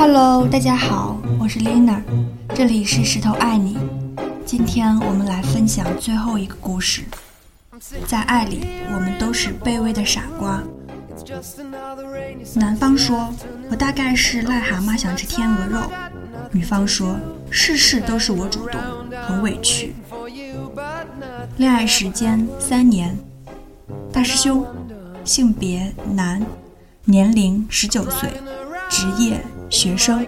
Hello，大家好，我是 Lina，这里是石头爱你。今天我们来分享最后一个故事。在爱里，我们都是卑微的傻瓜。男方说：“我大概是癞蛤蟆想吃天鹅肉。”女方说：“事事都是我主动，很委屈。”恋爱时间三年。大师兄，性别男，年龄十九岁，职业学生。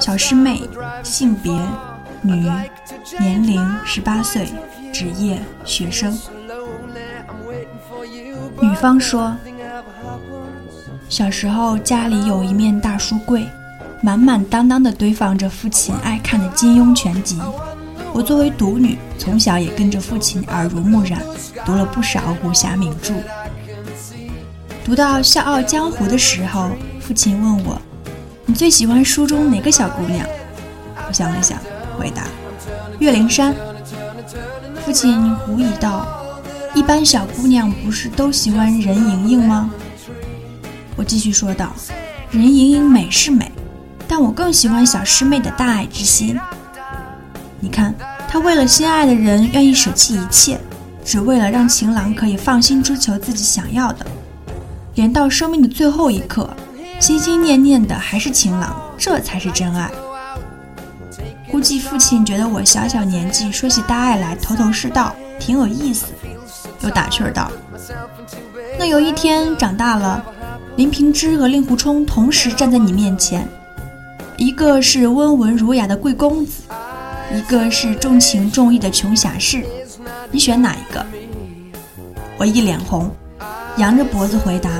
小师妹，性别女，年龄十八岁，职业学生。女方说：“小时候家里有一面大书柜，满满当当的堆放着父亲爱看的金庸全集。我作为独女，从小也跟着父亲耳濡目染，读了不少武侠名著。读到《笑傲江湖》的时候，父亲问我：‘你最喜欢书中哪个小姑娘？’我想了想，回答：‘岳灵珊。’父亲狐疑道。”一般小姑娘不是都喜欢任盈盈吗？我继续说道：“任盈盈美是美，但我更喜欢小师妹的大爱之心。你看，她为了心爱的人愿意舍弃一切，只为了让情郎可以放心追求自己想要的，连到生命的最后一刻，心心念念的还是情郎，这才是真爱。估计父亲觉得我小小年纪说起大爱来头头是道，挺有意思。”又打趣儿道：“那有一天长大了，林平之和令狐冲同时站在你面前，一个是温文儒雅的贵公子，一个是重情重义的穷侠士，你选哪一个？”我一脸红，扬着脖子回答：“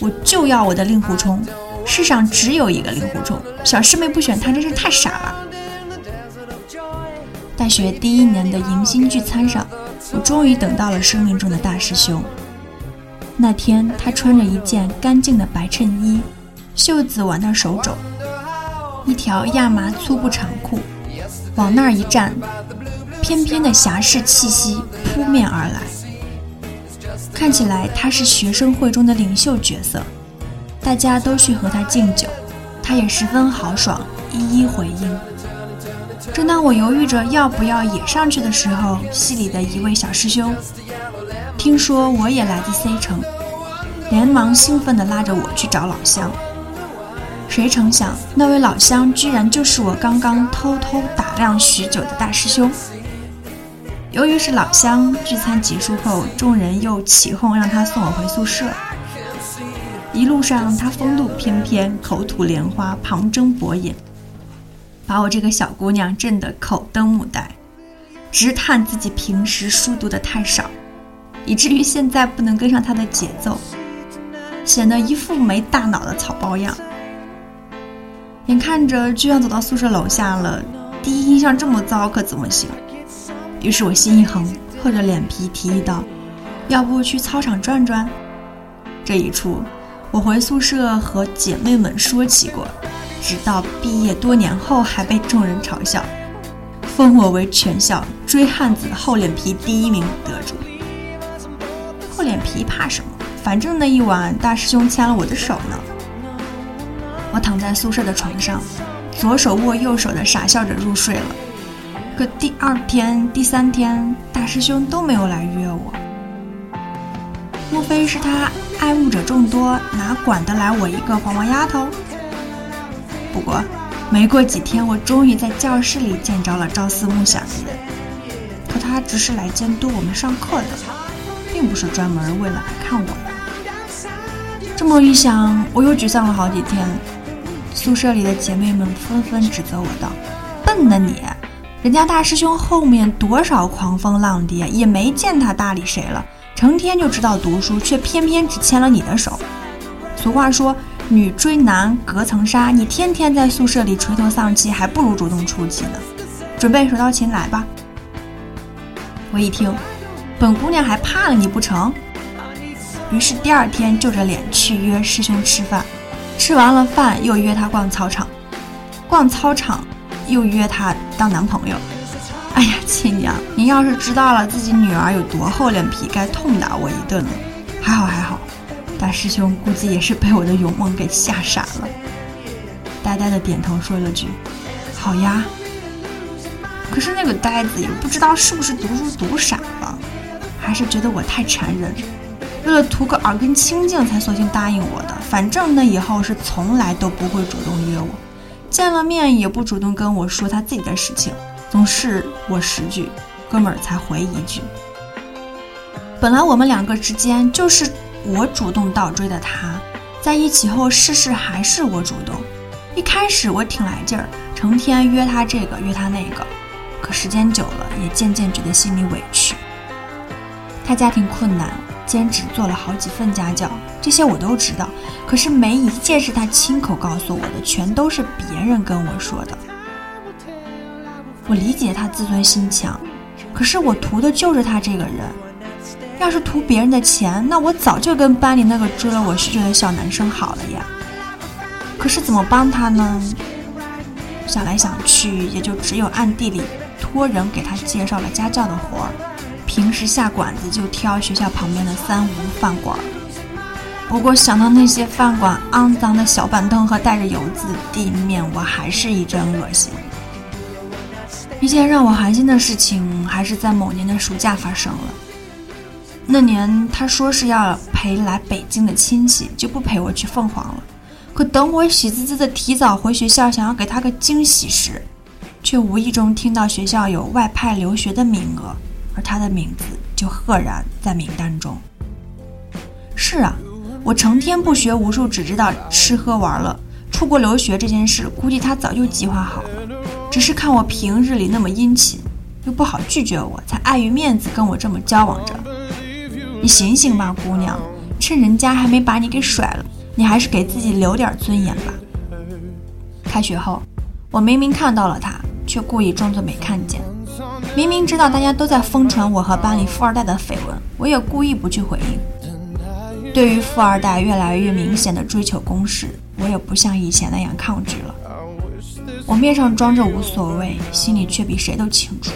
我就要我的令狐冲，世上只有一个令狐冲，小师妹不选他真是太傻了。”大学第一年的迎新聚餐上。我终于等到了生命中的大师兄。那天，他穿着一件干净的白衬衣，袖子挽到手肘，一条亚麻粗布长裤，往那儿一站，翩翩的侠士气息扑面而来。看起来他是学生会中的领袖角色，大家都去和他敬酒，他也十分豪爽，一一回应。正当我犹豫着要不要也上去的时候，系里的一位小师兄听说我也来自 C 城，连忙兴奋地拉着我去找老乡。谁成想，那位老乡居然就是我刚刚偷偷打量许久的大师兄。由于是老乡，聚餐结束后，众人又起哄让他送我回宿舍。一路上，他风度翩翩，口吐莲花，旁征博引。把我这个小姑娘震得口瞪目呆，直叹自己平时书读的太少，以至于现在不能跟上她的节奏，显得一副没大脑的草包样。眼看着就要走到宿舍楼下了，第一印象这么糟，可怎么行？于是我心一横，厚着脸皮提议道：“要不去操场转转？”这一出，我回宿舍和姐妹们说起过。直到毕业多年后，还被众人嘲笑，封我为全校追汉子厚脸皮第一名得主。厚脸皮怕什么？反正那一晚大师兄牵了我的手呢。我躺在宿舍的床上，左手握右手的傻笑着入睡了。可第二天、第三天，大师兄都没有来约我。莫非是他爱慕者众多，哪管得来我一个黄毛丫头？不过，没过几天，我终于在教室里见着了朝思暮想的人。可他只是来监督我们上课的，并不是专门为了来看我的。这么一想，我又沮丧了好几天。宿舍里的姐妹们纷纷指责我道：“笨呢你！人家大师兄后面多少狂风浪蝶，也没见他搭理谁了，成天就知道读书，却偏偏只牵了你的手。俗话说。”女追男隔层纱，你天天在宿舍里垂头丧气，还不如主动出击呢。准备手到擒来吧。我一听，本姑娘还怕了你不成？于是第二天就着脸去约师兄吃饭，吃完了饭又约他逛操场，逛操场又约他当男朋友。哎呀，亲娘，您要是知道了自己女儿有多厚脸皮，该痛打我一顿了。还好还好。大师兄估计也是被我的勇猛给吓傻了。呆呆的点头说了句：“好呀。”可是那个呆子也不知道是不是读书读傻了，还是觉得我太缠人，为了图个耳根清净才索性答应我的。反正那以后是从来都不会主动约我，见了面也不主动跟我说他自己的事情，总是我十句，哥们儿才回一句。本来我们两个之间就是我主动倒追的他，在一起后事事还是我主动。一开始我挺来劲儿，成天约他这个约他那个。可时间久了，也渐渐觉得心里委屈。他家庭困难，兼职做了好几份家教，这些我都知道。可是没一件是他亲口告诉我的，全都是别人跟我说的。我理解他自尊心强，可是我图的就是他这个人。要是图别人的钱，那我早就跟班里那个追了我许久的小男生好了呀。可是怎么帮他呢？想来想去，也就只有暗地里。托人给他介绍了家教的活儿，平时下馆子就挑学校旁边的三无饭馆。不过想到那些饭馆肮脏的小板凳和带着油渍的地面，我还是一阵恶心。一件让我寒心的事情，还是在某年的暑假发生了。那年他说是要陪来北京的亲戚，就不陪我去凤凰了。可等我喜滋滋的提早回学校，想要给他个惊喜时，却无意中听到学校有外派留学的名额，而他的名字就赫然在名单中。是啊，我成天不学无术，只知道吃喝玩乐，出国留学这件事，估计他早就计划好了。只是看我平日里那么殷勤，又不好拒绝我，才碍于面子跟我这么交往着。你醒醒吧，姑娘，趁人家还没把你给甩了，你还是给自己留点尊严吧。开学后，我明明看到了他。却故意装作没看见，明明知道大家都在疯传我和班里富二代的绯闻，我也故意不去回应。对于富二代越来越明显的追求攻势，我也不像以前那样抗拒了。我面上装着无所谓，心里却比谁都清楚，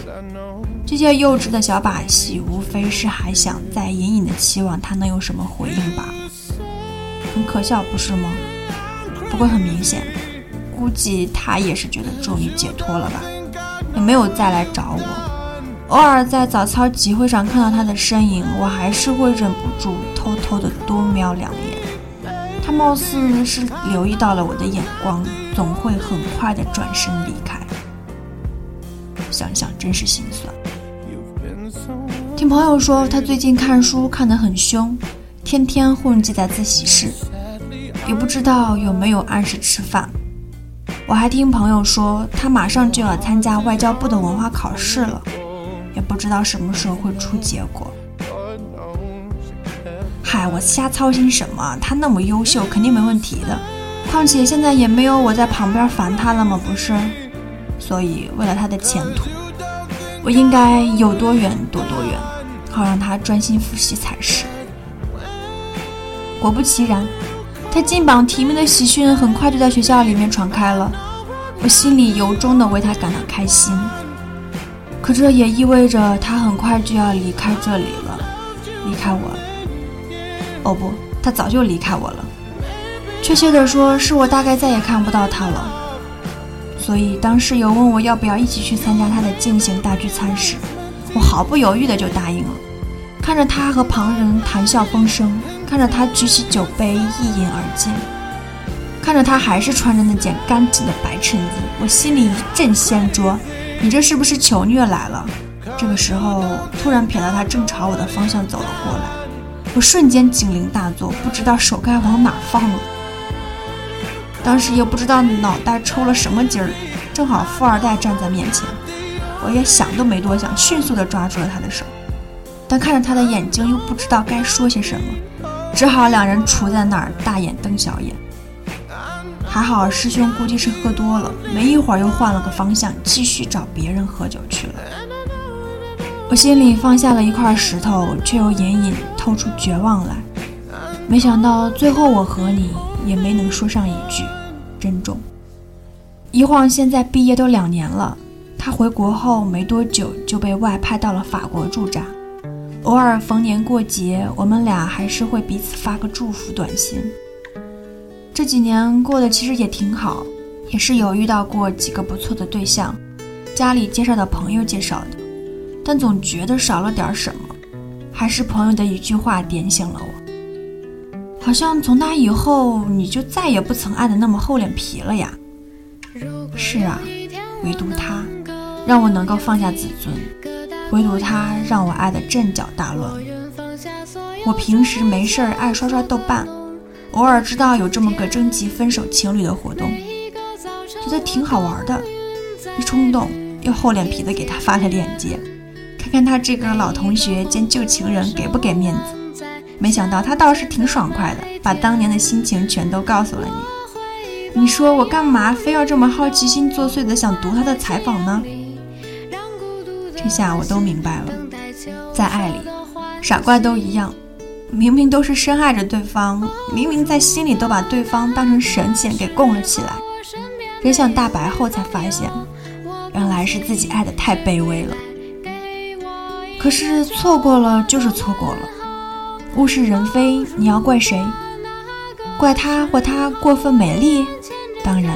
这些幼稚的小把戏，无非是还想再隐隐的期望他能有什么回应吧。很可笑，不是吗？不过很明显。估计他也是觉得终于解脱了吧，也没有再来找我。偶尔在早操集会上看到他的身影，我还是会忍不住偷偷的多瞄两眼。他貌似是留意到了我的眼光，总会很快的转身离开。想想真是心酸。听朋友说，他最近看书看得很凶，天天混迹在自习室，也不知道有没有按时吃饭。我还听朋友说，他马上就要参加外交部的文化考试了，也不知道什么时候会出结果。嗨，我瞎操心什么？他那么优秀，肯定没问题的。况且现在也没有我在旁边烦他了嘛？不是？所以为了他的前途，我应该有多远躲多远，好让他专心复习才是。果不其然。他金榜题名的喜讯很快就在学校里面传开了，我心里由衷的为他感到开心。可这也意味着他很快就要离开这里了，离开我。哦不，他早就离开我了。确切的说，是我大概再也看不到他了。所以当室友问我要不要一起去参加他的进行大聚餐时，我毫不犹豫的就答应了。看着他和旁人谈笑风生。看着他举起酒杯一饮而尽，看着他还是穿着那件干净的白衬衣，我心里一阵掀桌。你这是不是求虐来了？这个时候突然瞥到他正朝我的方向走了过来，我瞬间警铃大作，不知道手该往哪放了。当时也不知道脑袋抽了什么筋儿，正好富二代站在面前，我也想都没多想，迅速地抓住了他的手，但看着他的眼睛，又不知道该说些什么。只好两人杵在那儿，大眼瞪小眼。还好师兄估计是喝多了，没一会儿又换了个方向，继续找别人喝酒去了。我心里放下了一块石头，却又隐隐透出绝望来。没想到最后我和你也没能说上一句珍重。一晃现在毕业都两年了，他回国后没多久就被外派到了法国驻扎。偶尔逢年过节，我们俩还是会彼此发个祝福短信。这几年过得其实也挺好，也是有遇到过几个不错的对象，家里介绍的朋友介绍的，但总觉得少了点什么。还是朋友的一句话点醒了我，好像从那以后你就再也不曾爱的那么厚脸皮了呀。是啊，唯独他，让我能够放下自尊，唯独他让我爱的阵脚大乱。我平时没事儿爱刷刷豆瓣，偶尔知道有这么个征集分手情侣的活动，觉得挺好玩的，一冲动又厚脸皮的给他发了链接。看看他这个老同学兼旧情人给不给面子？没想到他倒是挺爽快的，把当年的心情全都告诉了你。你说我干嘛非要这么好奇心作祟的想读他的采访呢？这下我都明白了，在爱里，傻瓜都一样，明明都是深爱着对方，明明在心里都把对方当成神仙给供了起来，真相大白后才发现，原来是自己爱的太卑微了。可是错过了就是错过了，物是人非，你要怪谁？怪他或她过分美丽？当然，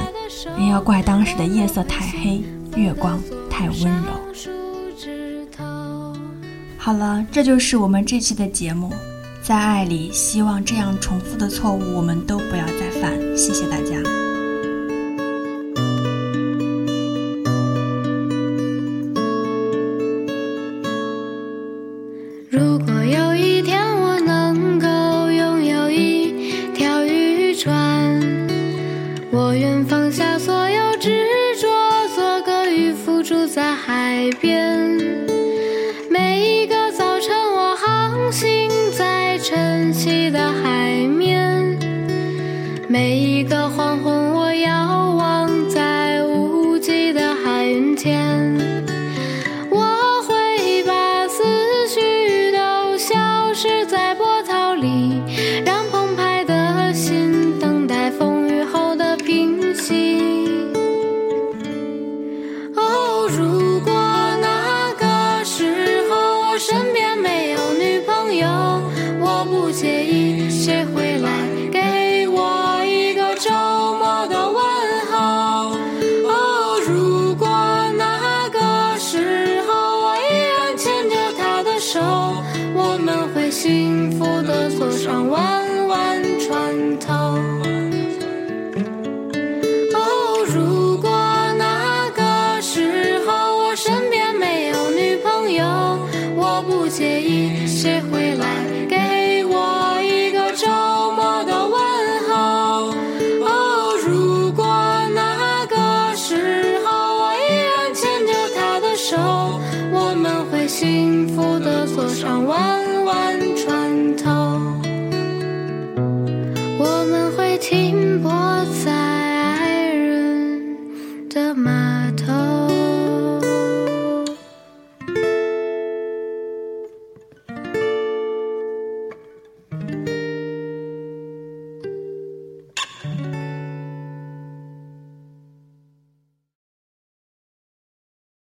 也要怪当时的夜色太黑，月光太温柔。好了，这就是我们这期的节目。在爱里，希望这样重复的错误我们都不要再犯。谢谢大家。的海面。